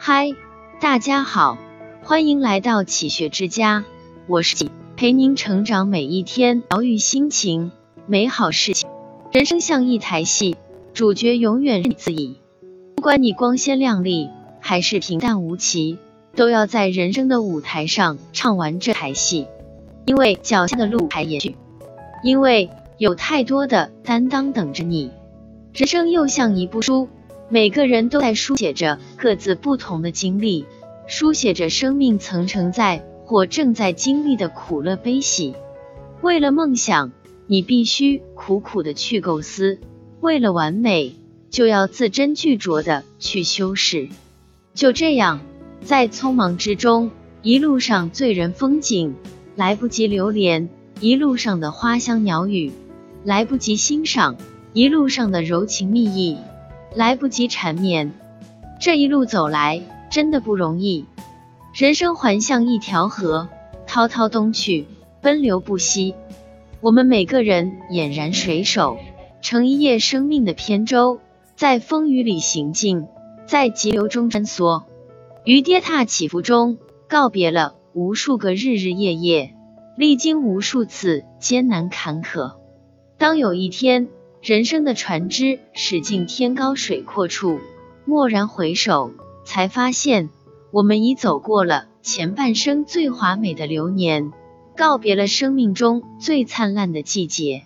嗨，大家好，欢迎来到启学之家，我是启，陪您成长每一天，疗愈心情，美好事情。人生像一台戏，主角永远是你自己。不管你光鲜亮丽还是平淡无奇，都要在人生的舞台上唱完这台戏，因为脚下的路还延续，因为有太多的担当等着你。人生又像一部书。每个人都在书写着各自不同的经历，书写着生命曾承载或正在经历的苦乐悲喜。为了梦想，你必须苦苦的去构思；为了完美，就要字斟句酌的去修饰。就这样，在匆忙之中，一路上醉人风景来不及留恋，一路上的花香鸟语来不及欣赏，一路上的柔情蜜意。来不及缠绵，这一路走来真的不容易。人生环像一条河，滔滔东去，奔流不息。我们每个人俨然水手，乘一叶生命的扁舟，在风雨里行进，在急流中穿梭，于跌踏起伏中告别了无数个日日夜夜，历经无数次艰难坎坷。当有一天，人生的船只驶进天高水阔处，蓦然回首，才发现我们已走过了前半生最华美的流年，告别了生命中最灿烂的季节。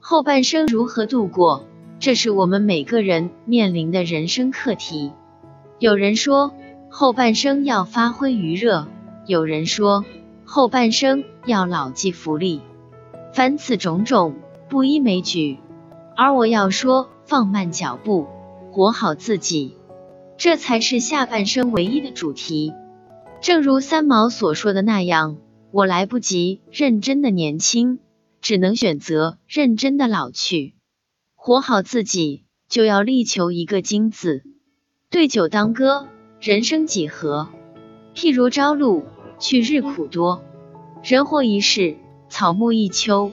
后半生如何度过，这是我们每个人面临的人生课题。有人说后半生要发挥余热，有人说后半生要牢记福利。凡此种种，不一枚举。而我要说，放慢脚步，活好自己，这才是下半生唯一的主题。正如三毛所说的那样，我来不及认真的年轻，只能选择认真的老去。活好自己，就要力求一个“精”字。对酒当歌，人生几何？譬如朝露，去日苦多。人活一世，草木一秋。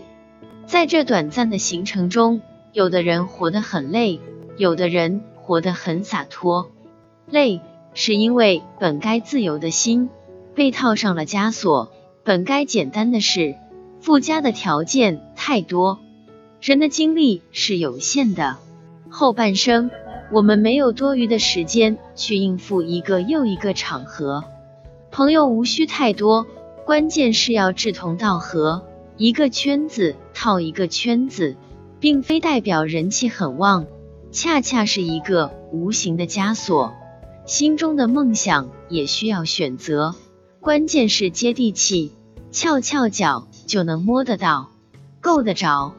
在这短暂的行程中。有的人活得很累，有的人活得很洒脱。累是因为本该自由的心被套上了枷锁，本该简单的事附加的条件太多。人的精力是有限的，后半生我们没有多余的时间去应付一个又一个场合。朋友无需太多，关键是要志同道合。一个圈子套一个圈子。并非代表人气很旺，恰恰是一个无形的枷锁。心中的梦想也需要选择，关键是接地气，翘翘脚就能摸得到，够得着。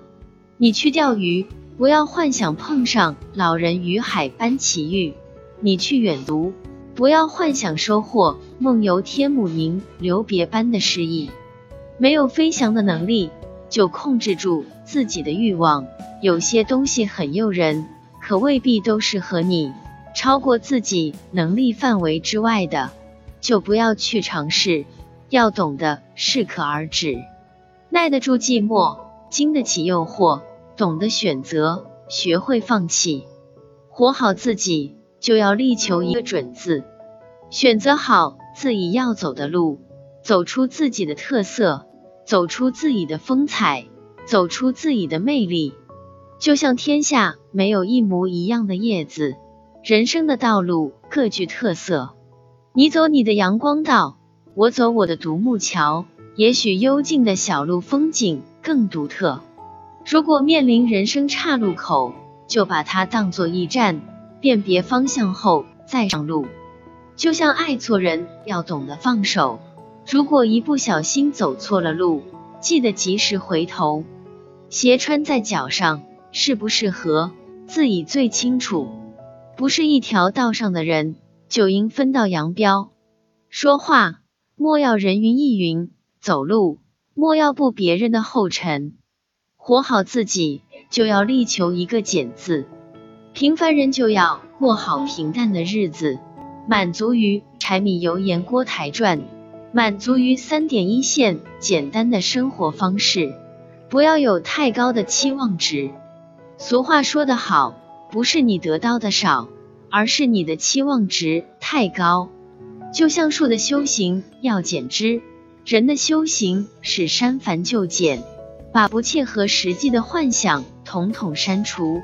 你去钓鱼，不要幻想碰上老人与海般奇遇；你去远读，不要幻想收获梦游天姥吟留别般的诗意。没有飞翔的能力。就控制住自己的欲望，有些东西很诱人，可未必都适合你。超过自己能力范围之外的，就不要去尝试。要懂得适可而止，耐得住寂寞，经得起诱惑，懂得选择，学会放弃，活好自己，就要力求一个准字。选择好自己要走的路，走出自己的特色。走出自己的风采，走出自己的魅力，就像天下没有一模一样的叶子，人生的道路各具特色。你走你的阳光道，我走我的独木桥。也许幽静的小路风景更独特。如果面临人生岔路口，就把它当作驿站，辨别方向后再上路。就像爱错人，要懂得放手。如果一不小心走错了路，记得及时回头。鞋穿在脚上，适不适合自己最清楚。不是一条道上的人，就应分道扬镳。说话莫要人云亦云，走路莫要步别人的后尘。活好自己，就要力求一个简字。平凡人就要过好平淡的日子，满足于柴米油盐锅台转。满足于三点一线简单的生活方式，不要有太高的期望值。俗话说得好，不是你得到的少，而是你的期望值太高。就像树的修行要剪枝，人的修行是删繁就简，把不切合实际的幻想统统删除，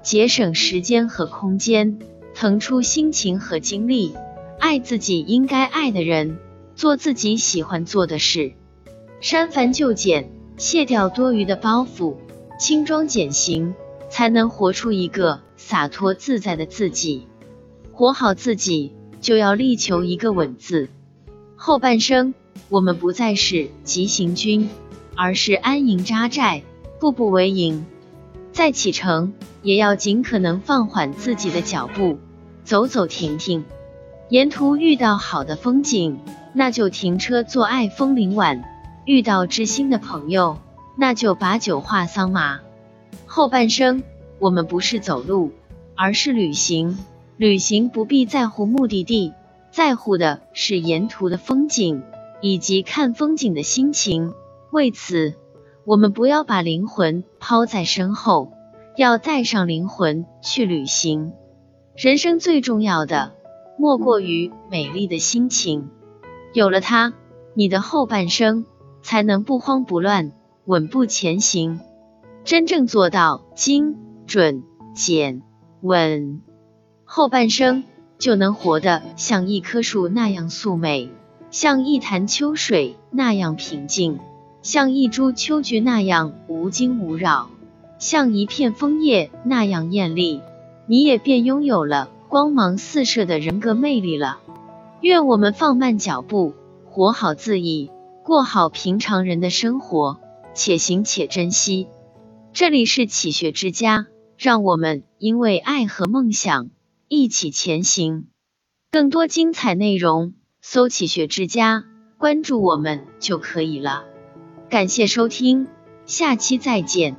节省时间和空间，腾出心情和精力，爱自己应该爱的人，做自己喜欢做的事，删繁就简，卸掉多余的包袱，轻装简行，才能活出一个洒脱自在的自己。活好自己。就要力求一个稳字。后半生，我们不再是急行军，而是安营扎寨，步步为营。再启程，也要尽可能放缓自己的脚步，走走停停。沿途遇到好的风景，那就停车做爱枫林晚；遇到知心的朋友，那就把酒话桑麻。后半生，我们不是走路，而是旅行。旅行不必在乎目的地，在乎的是沿途的风景以及看风景的心情。为此，我们不要把灵魂抛在身后，要带上灵魂去旅行。人生最重要的，莫过于美丽的心情。有了它，你的后半生才能不慌不乱，稳步前行，真正做到精准简稳。后半生就能活得像一棵树那样素美，像一潭秋水那样平静，像一株秋菊那样无惊无扰，像一片枫叶那样艳丽，你也便拥有了光芒四射的人格魅力了。愿我们放慢脚步，活好自己，过好平常人的生活，且行且珍惜。这里是启学之家，让我们因为爱和梦想。一起前行，更多精彩内容，搜“启学之家”，关注我们就可以了。感谢收听，下期再见。